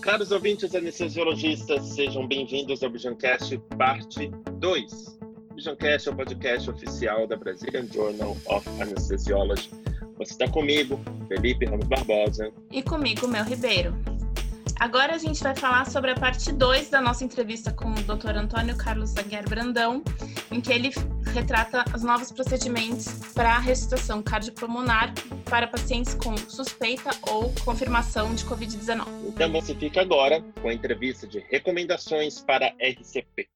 Caros ouvintes anestesiologistas, sejam bem-vindos ao Visioncast parte 2. O Visioncast é o podcast oficial da Brazilian Journal of Anesthesiology. Você está comigo, Felipe Ramos Barbosa. E comigo, Mel Ribeiro. Agora a gente vai falar sobre a parte 2 da nossa entrevista com o Dr. Antônio Carlos Aguiar Brandão, em que ele retrata os novos procedimentos para a ressuscitação cardiopulmonar para pacientes com suspeita ou confirmação de Covid-19. Então você fica agora com a entrevista de recomendações para RCP.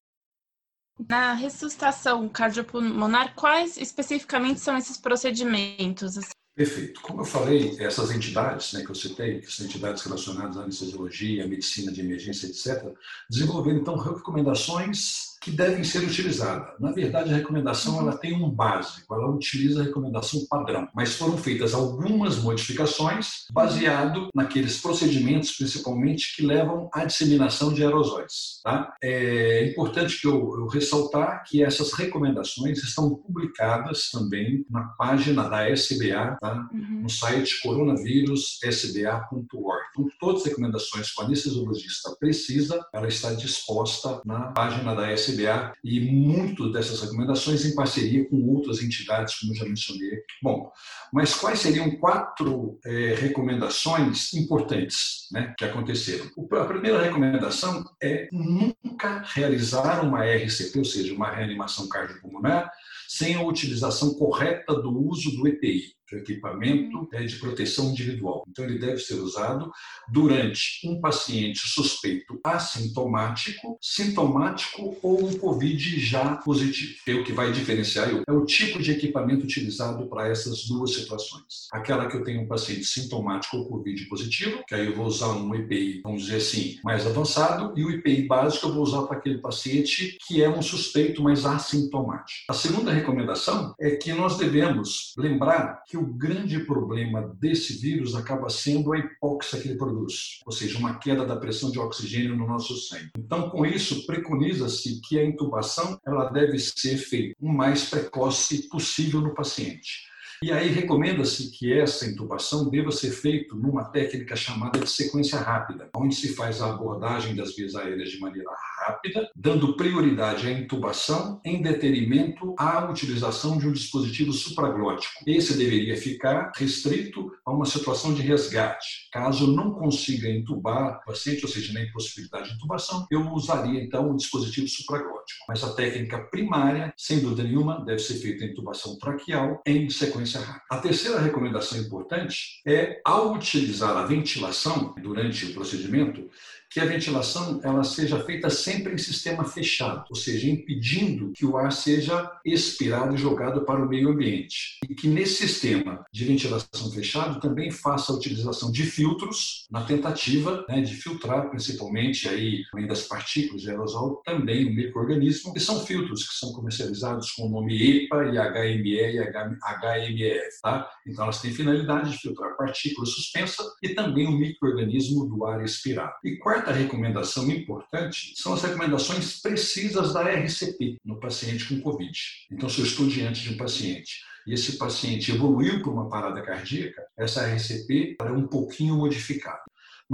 Na ressuscitação cardiopulmonar, quais especificamente são esses procedimentos? Perfeito. Como eu falei, essas entidades né, que eu citei, que são entidades relacionadas à anestesiologia, à medicina de emergência, etc., desenvolveram, então, recomendações que devem ser utilizadas. Na verdade, a recomendação ela tem um básico, ela utiliza a recomendação padrão, mas foram feitas algumas modificações baseado naqueles procedimentos, principalmente, que levam à disseminação de aerosóis. Tá? É importante que eu, eu ressaltar que essas recomendações estão publicadas também na página da SBA, tá? Uhum. no site coronavírus.sba.org. Então, todas as recomendações que o anestesiologista precisa, ela está disposta na página da SBA e muito dessas recomendações em parceria com outras entidades, como já mencionei. Bom, mas quais seriam quatro é, recomendações importantes né, que aconteceram? A primeira recomendação é nunca realizar uma RCP, ou seja, uma reanimação cardiopulmonar, sem a utilização correta do uso do EPI equipamento é de proteção individual. Então, ele deve ser usado durante um paciente suspeito assintomático, sintomático ou um COVID já positivo. É o que vai diferenciar é o tipo de equipamento utilizado para essas duas situações. Aquela que eu tenho um paciente sintomático ou COVID positivo, que aí eu vou usar um EPI, vamos dizer assim, mais avançado, e o EPI básico eu vou usar para aquele paciente que é um suspeito, mas assintomático. A segunda recomendação é que nós devemos lembrar que o o grande problema desse vírus acaba sendo a hipóxia que ele produz, ou seja, uma queda da pressão de oxigênio no nosso sangue. Então, com isso, preconiza-se que a intubação ela deve ser feita o mais precoce possível no paciente. E aí recomenda-se que essa intubação deva ser feita numa técnica chamada de sequência rápida, onde se faz a abordagem das vias aéreas de maneira rápida, dando prioridade à intubação em detrimento à utilização de um dispositivo supraglótico. Esse deveria ficar restrito a uma situação de resgate. Caso não consiga intubar o paciente, ou seja, na impossibilidade de intubação, eu usaria então o dispositivo supraglótico. Mas a técnica primária, sem dúvida nenhuma, deve ser feita a intubação traqueal em sequência a terceira recomendação importante é, ao utilizar a ventilação durante o procedimento, que a ventilação ela seja feita sempre em sistema fechado, ou seja, impedindo que o ar seja expirado e jogado para o meio ambiente. E que nesse sistema de ventilação fechado também faça a utilização de filtros na tentativa né, de filtrar principalmente aí, além das partículas de aerosol, também o microorganismo, que são filtros que são comercializados com o nome EPA e HME e HMEF. Tá? Então elas têm finalidade de filtrar partículas suspensas e também o microorganismo do ar expirado. E quarta quarta recomendação importante são as recomendações precisas da RCP no paciente com Covid. Então, se eu estou diante de um paciente e esse paciente evoluiu para uma parada cardíaca, essa RCP é um pouquinho modificada.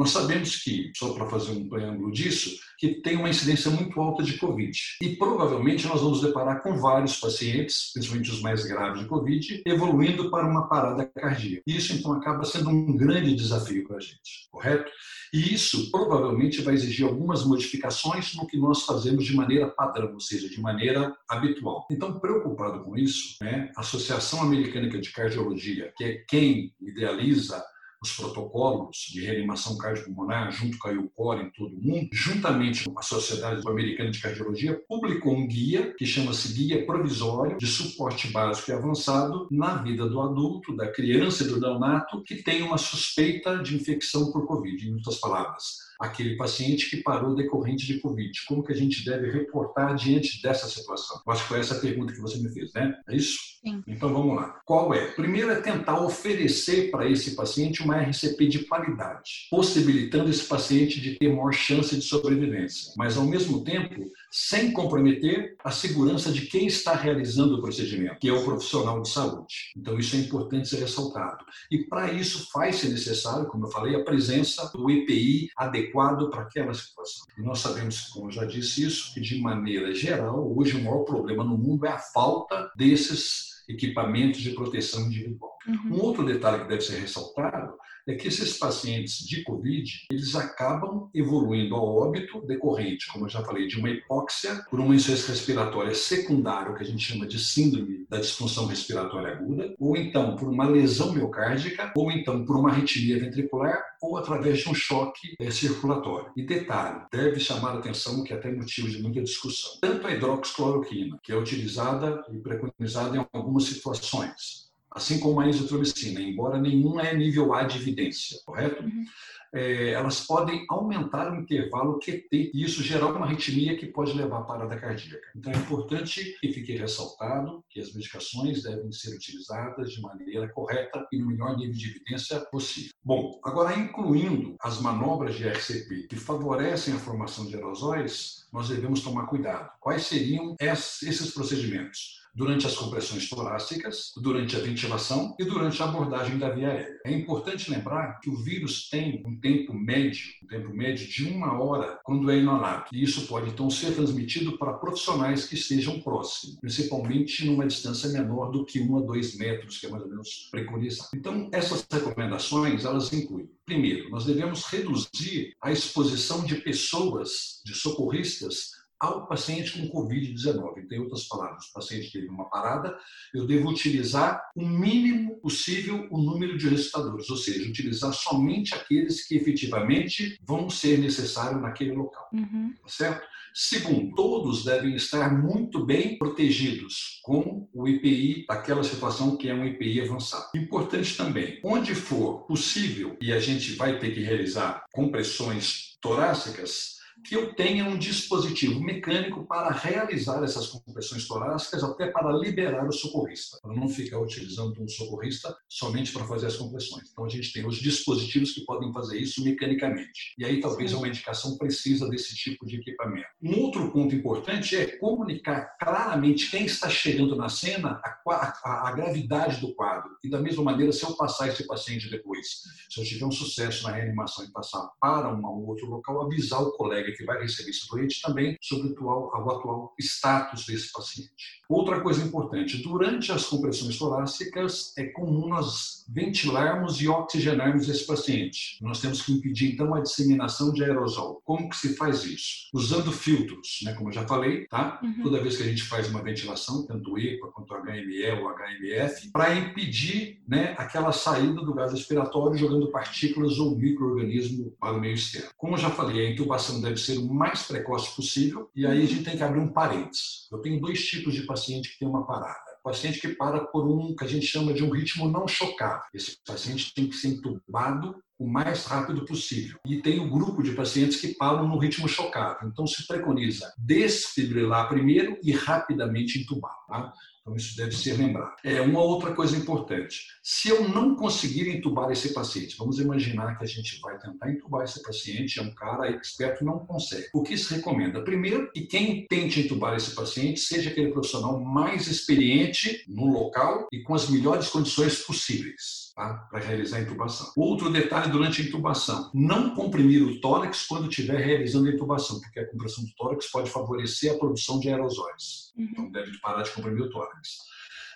Nós sabemos que, só para fazer um preâmbulo disso, que tem uma incidência muito alta de Covid. E provavelmente nós vamos deparar com vários pacientes, principalmente os mais graves de Covid, evoluindo para uma parada cardíaca. Isso, então, acaba sendo um grande desafio para a gente, correto? E isso provavelmente vai exigir algumas modificações no que nós fazemos de maneira padrão, ou seja, de maneira habitual. Então, preocupado com isso, né, a Associação Americana de Cardiologia, que é quem idealiza os protocolos de reanimação cardiopulmonar, junto com a IUCOR em todo o mundo, juntamente com a Sociedade Americana de Cardiologia, publicou um guia que chama-se Guia Provisório de Suporte Básico e Avançado na vida do adulto, da criança e do neonato que tem uma suspeita de infecção por Covid, em outras palavras aquele paciente que parou decorrente de Covid. Como que a gente deve reportar diante dessa situação? Eu acho que foi essa a pergunta que você me fez, né? É isso? Sim. Então vamos lá. Qual é? Primeiro é tentar oferecer para esse paciente uma uma RCP de qualidade, possibilitando esse paciente de ter maior chance de sobrevivência, mas ao mesmo tempo sem comprometer a segurança de quem está realizando o procedimento, que é o profissional de saúde. Então isso é importante ser ressaltado. E para isso faz-se necessário, como eu falei, a presença do EPI adequado para aquela situação. E nós sabemos, como eu já disse isso, que de maneira geral, hoje o maior problema no mundo é a falta desses equipamentos de proteção individual. Uhum. Um outro detalhe que deve ser ressaltado é que esses pacientes de Covid, eles acabam evoluindo ao óbito decorrente, como eu já falei, de uma hipóxia por uma insuficiência respiratória secundária, o que a gente chama de síndrome da disfunção respiratória aguda, ou então por uma lesão miocárdica, ou então por uma arritmia ventricular, ou através de um choque é, circulatório. E detalhe, deve chamar a atenção que é até motivo de muita discussão. Tanto a hidroxicloroquina, que é utilizada e preconizada em algumas situações, assim como a isotromicina, embora nenhum é nível A de evidência, correto? Uhum. É, elas podem aumentar o intervalo QT e isso gerar uma arritmia que pode levar à parada cardíaca. Então é importante que fique ressaltado que as medicações devem ser utilizadas de maneira correta e no melhor nível de evidência possível. Bom, agora incluindo as manobras de RCP que favorecem a formação de aerosóis, nós devemos tomar cuidado. Quais seriam esses procedimentos? durante as compressões torácicas, durante a ventilação e durante a abordagem da via aérea. É importante lembrar que o vírus tem um tempo médio, um tempo médio de uma hora quando é inalado. E isso pode então ser transmitido para profissionais que estejam próximos, principalmente numa distância menor do que um a dois metros, que é mais ou menos preconizado. Então, essas recomendações, elas incluem Primeiro, nós devemos reduzir a exposição de pessoas, de socorristas, ao paciente com Covid-19. Em outras palavras, o paciente teve uma parada, eu devo utilizar o mínimo possível o número de ressuscitadores, ou seja, utilizar somente aqueles que efetivamente vão ser necessários naquele local. Uhum. Tá certo? Segundo, todos devem estar muito bem protegidos com o IPI daquela situação que é um IPI avançado. Importante também, onde for possível, e a gente vai ter que realizar compressões torácicas, que eu tenha um dispositivo mecânico para realizar essas compressões torácicas, até para liberar o socorrista, para não ficar utilizando um socorrista somente para fazer as compressões. Então a gente tem os dispositivos que podem fazer isso mecanicamente. E aí talvez uma indicação precisa desse tipo de equipamento. Um outro ponto importante é comunicar claramente quem está chegando na cena, a, a, a gravidade do quadro. E da mesma maneira, se eu passar esse paciente depois, se eu tiver um sucesso na reanimação e passar para um outro local, avisar o colega que vai receber esse doente também sobre o atual, o atual status desse paciente. Outra coisa importante, durante as compressões torácicas é comum nós ventilarmos e oxigenarmos esse paciente. Nós temos que impedir então a disseminação de aerosol. Como que se faz isso? Usando filtros, né, como eu já falei, tá? Uhum. Toda vez que a gente faz uma ventilação, tanto EPA quanto HME ou HMF, para impedir, né, aquela saída do gás respiratório jogando partículas ou microorganismo para o meio externo. Como eu já falei, a intubação deve ser o mais precoce possível e aí a gente tem que abrir um parênteses. Eu tenho dois tipos de paciente que tem uma parada paciente que para por um que a gente chama de um ritmo não chocável. Esse paciente tem que ser entubado o mais rápido possível. E tem o grupo de pacientes que param no ritmo chocável. Então se preconiza desfibrilar primeiro e rapidamente entubar. Tá? Então, isso deve ser lembrado. É uma outra coisa importante. Se eu não conseguir entubar esse paciente, vamos imaginar que a gente vai tentar entubar esse paciente, é um cara experto não consegue. O que se recomenda? Primeiro, que quem tente entubar esse paciente seja aquele profissional mais experiente no local e com as melhores condições possíveis tá? para realizar a intubação. Outro detalhe durante a intubação: não comprimir o tórax quando estiver realizando a intubação, porque a compressão do tórax pode favorecer a produção de aerosóis. Uhum. Então, deve parar de comprimir o tórax.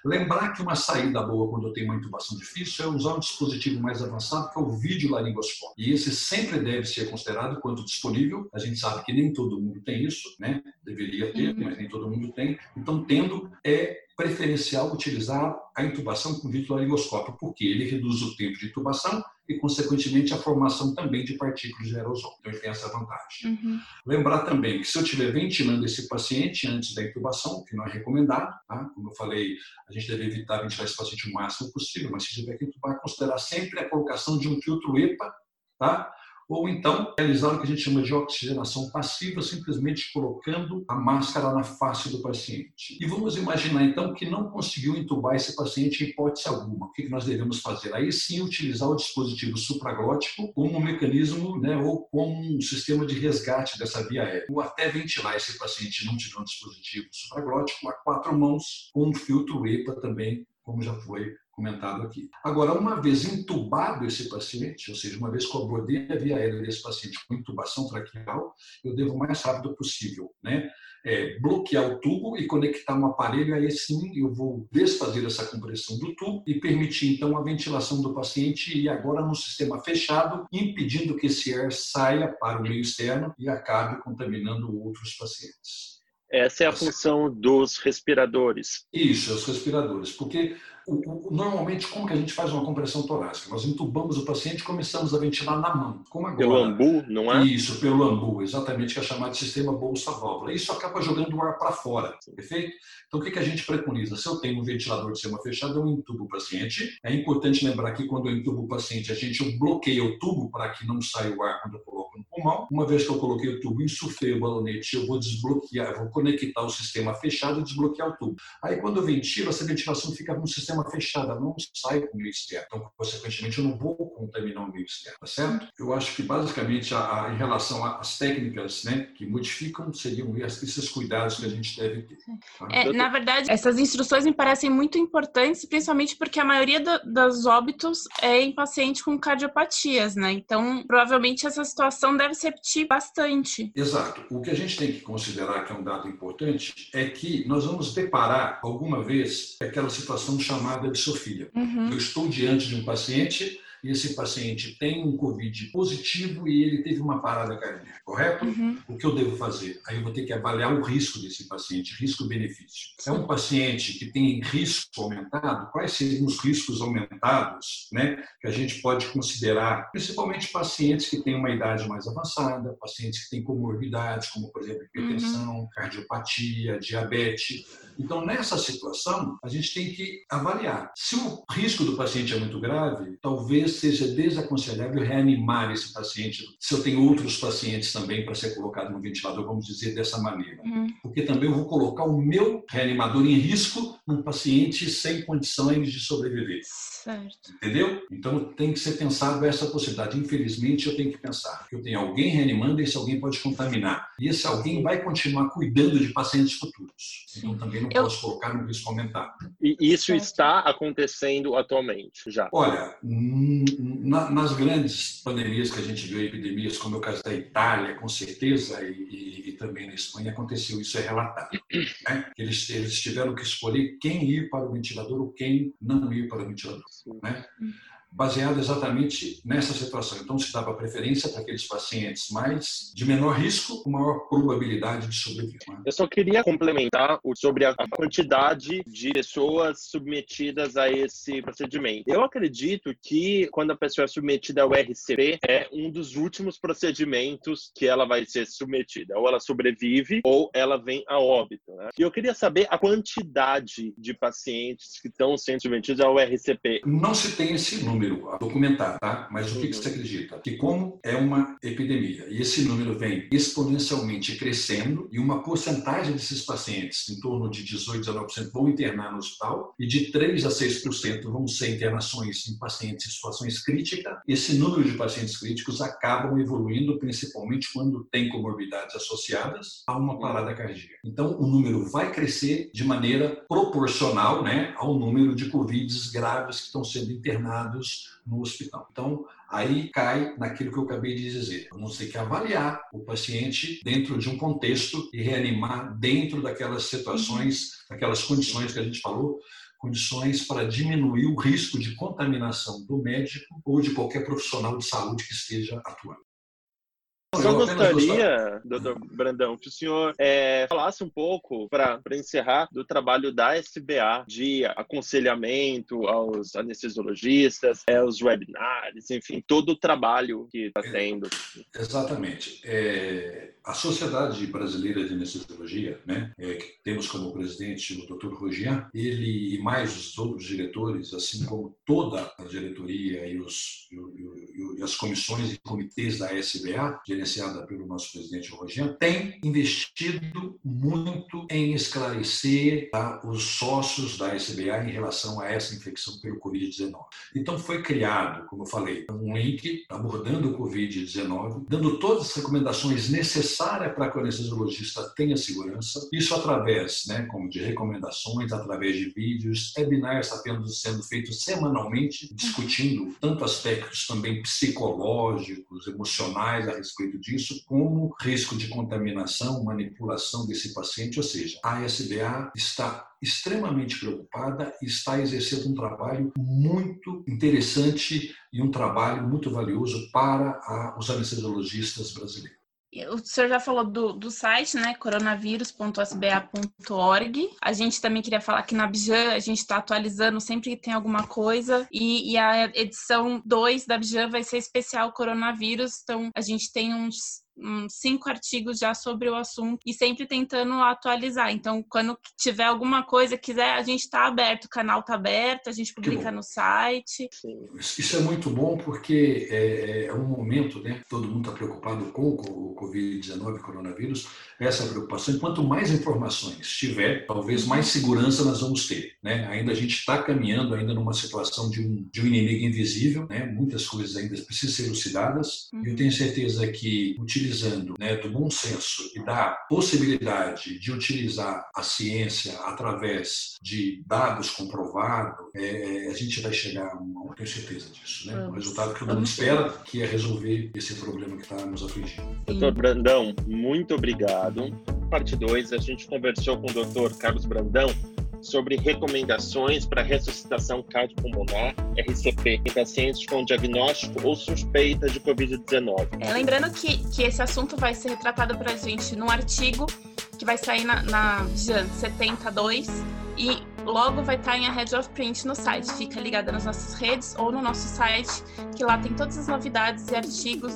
Lembrar que uma saída boa quando eu tenho uma intubação difícil é usar um dispositivo mais avançado, que é o vídeo laringoscópio. E esse sempre deve ser considerado quando disponível. A gente sabe que nem todo mundo tem isso, né? Deveria ter, uhum. mas nem todo mundo tem. Então, tendo é preferencial utilizar a intubação com vídeo laringoscópio, porque ele reduz o tempo de intubação e, consequentemente, a formação também de partículas de aerosol. Então, ele tem essa vantagem. Uhum. Lembrar também que se eu estiver ventilando esse paciente antes da intubação, que não é recomendado, tá? como eu falei, a gente deve evitar ventilar esse paciente o máximo possível, mas se tiver que intubar, considerar sempre a colocação de um filtro EPA, tá? Ou então realizar o que a gente chama de oxigenação passiva, simplesmente colocando a máscara na face do paciente. E vamos imaginar então que não conseguiu entubar esse paciente em hipótese alguma. O que nós devemos fazer? Aí sim utilizar o dispositivo supraglótico como um mecanismo né, ou como um sistema de resgate dessa via aérea. Ou até ventilar esse paciente não tiver um dispositivo supraglótico a quatro mãos com um filtro EPA também, como já foi comentado aqui. Agora, uma vez intubado esse paciente, ou seja, uma vez que eu abordei a via aérea desse paciente com intubação traqueal, eu devo o mais rápido possível, né? É, bloquear o tubo e conectar um aparelho, aí sim eu vou desfazer essa compressão do tubo e permitir então a ventilação do paciente e agora no sistema fechado, impedindo que esse ar saia para o meio externo e acabe contaminando outros pacientes. Essa é a função dos respiradores. Isso, os respiradores, porque o, o, normalmente, como que a gente faz uma compressão torácica? Nós entubamos o paciente e começamos a ventilar na mão. Como agora. Pelo ambu, não é? Isso, pelo ambu, exatamente, que é chamado de sistema bolsa-válvula. Isso acaba jogando o ar para fora, perfeito? Então, o que, que a gente preconiza? Se eu tenho um ventilador de sistema fechado, eu entubo o paciente. É importante lembrar que quando eu entubo o paciente, a gente bloqueia o tubo para que não saia o ar quando eu pulmão. Uma vez que eu coloquei o tubo, insuflei o balonete, eu vou desbloquear, vou conectar o sistema fechado e desbloquear o tubo. Aí, quando eu ventilo, essa ventilação fica no sistema fechado, não sai com o externo. Então, consequentemente, eu não vou contaminar o meio externo, tá certo? Eu acho que, basicamente, a, a, em relação às técnicas né, que modificam, seriam esses cuidados que a gente deve ter. Tá? É, na verdade, essas instruções me parecem muito importantes, principalmente porque a maioria do, dos óbitos é em paciente com cardiopatias, né? Então, provavelmente, essa situação deve se repetir bastante. Exato. O que a gente tem que considerar que é um dado importante é que nós vamos deparar alguma vez aquela situação chamada de Sofia. Uhum. Eu estou diante de um paciente esse paciente tem um Covid positivo e ele teve uma parada cardíaca, correto? Uhum. O que eu devo fazer? Aí eu vou ter que avaliar o risco desse paciente, risco-benefício. É um paciente que tem risco aumentado? Quais seriam os riscos aumentados né, que a gente pode considerar? Principalmente pacientes que têm uma idade mais avançada, pacientes que têm comorbidades, como, por exemplo, hipertensão, uhum. cardiopatia, diabetes. Então, nessa situação, a gente tem que avaliar. Se o risco do paciente é muito grave, talvez seja desaconselhável reanimar esse paciente. Se eu tenho outros pacientes também para ser colocado no ventilador, vamos dizer dessa maneira. Uhum. Porque também eu vou colocar o meu reanimador em risco num paciente sem condições de sobreviver. Certo. Entendeu? Então tem que ser pensado essa possibilidade. Infelizmente, eu tenho que pensar que eu tenho alguém reanimando e esse alguém pode contaminar. E esse alguém vai continuar cuidando de pacientes futuros. Então também não eu... posso colocar no risco aumentado. E isso está acontecendo atualmente já? Olha, na, nas grandes pandemias que a gente viu, epidemias, como é o caso da Itália, com certeza, e, e, e também na Espanha, aconteceu isso, é relatado. Né? Eles, eles tiveram que escolher quem ir para o ventilador ou quem não ir para o ventilador. Né? Baseado exatamente nessa situação. Então, se dava preferência para aqueles pacientes mais de menor risco, com maior probabilidade de sobreviver. Né? Eu só queria complementar sobre a quantidade de pessoas submetidas a esse procedimento. Eu acredito que quando a pessoa é submetida ao RCP, é um dos últimos procedimentos que ela vai ser submetida. Ou ela sobrevive, ou ela vem a óbito. Né? E eu queria saber a quantidade de pacientes que estão sendo submetidos ao RCP. Não se tem esse número número a documentar, tá? Mas o que, que você acredita? Que como é uma epidemia e esse número vem exponencialmente crescendo e uma porcentagem desses pacientes, em torno de 18, 19%, vão internar no hospital e de 3 a 6% vão ser internações em pacientes em situações críticas, esse número de pacientes críticos acabam evoluindo principalmente quando tem comorbidades associadas a uma parada cardíaca. Então, o número vai crescer de maneira proporcional né, ao número de COVIDs graves que estão sendo internados no hospital. Então, aí cai naquilo que eu acabei de dizer. Vamos ter que avaliar o paciente dentro de um contexto e reanimar dentro daquelas situações, daquelas condições que a gente falou, condições para diminuir o risco de contaminação do médico ou de qualquer profissional de saúde que esteja atuando. Só gostaria, doutor Brandão, que o senhor é, falasse um pouco, para encerrar, do trabalho da SBA de aconselhamento aos anestesiologistas, é, os webinars, enfim, todo o trabalho que está tendo. Exatamente. É, a Sociedade Brasileira de Anestesiologia, né, é, que temos como presidente o Dr. Rogian, ele e mais os outros diretores, assim como toda a diretoria e, os, e, e, e as comissões e comitês da SBA, gerenciada pelo nosso presidente Rogian, tem investido muito em esclarecer tá, os sócios da SBA em relação a essa infecção pelo Covid-19. Então foi criado, como eu falei, um link abordando o Covid-19, dando todas as recomendações necessárias para que o anestesiologista tenha segurança, isso através, né, como de recomendações, através de vídeos, webinars está sendo feitos semanalmente, discutindo tanto aspectos também psicológicos, emocionais a respeito disso, como risco de contaminação, manipulação desse paciente, ou seja, a SBA está extremamente preocupada e está exercendo um trabalho muito interessante e um trabalho muito valioso para a, os anestesiologistas brasileiros. O senhor já falou do, do site, né? coronavírus.sba.org. A gente também queria falar que na Bijan a gente está atualizando sempre que tem alguma coisa. E, e a edição 2 da Bijan vai ser especial coronavírus. Então a gente tem uns cinco artigos já sobre o assunto e sempre tentando atualizar. Então, quando tiver alguma coisa, quiser, a gente está aberto, o canal está aberto, a gente publica no site. Isso é muito bom porque é, é um momento, né? Todo mundo está preocupado com o Covid-19, coronavírus, essa preocupação. E quanto mais informações tiver, talvez mais segurança nós vamos ter, né? Ainda a gente está caminhando ainda numa situação de um, de um inimigo invisível, né? Muitas coisas ainda precisam ser elucidadas. Uhum. E eu tenho certeza que utilizar utilizando né, do bom senso e da possibilidade de utilizar a ciência através de dados comprovados, é, a gente vai chegar a tenho certeza disso, né? O resultado que todo mundo espera, que é resolver esse problema que está nos afligindo. Doutor Brandão, muito obrigado. Parte 2, a gente conversou com o doutor Carlos Brandão sobre recomendações para ressuscitação cardiopulmonar, RCP, em pacientes com diagnóstico ou suspeita de Covid-19. É, lembrando que, que esse assunto vai ser retratado para a gente num artigo que vai sair na, na 72 e logo vai estar em a Head of Print no site. Fica ligada nas nossas redes ou no nosso site, que lá tem todas as novidades e artigos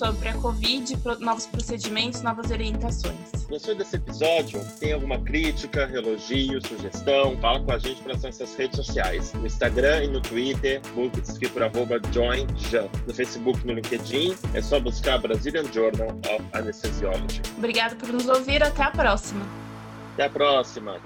sobre a Covid, novos procedimentos, novas orientações. Gostou desse episódio? Tem alguma crítica, elogio, sugestão? Fala com a gente pelas nossas redes sociais. No Instagram e no Twitter, busque por arroba joinjan. No Facebook e no LinkedIn, é só buscar Brazilian Journal of Anesthesiology. Obrigada por nos ouvir. Até a próxima. Até a próxima.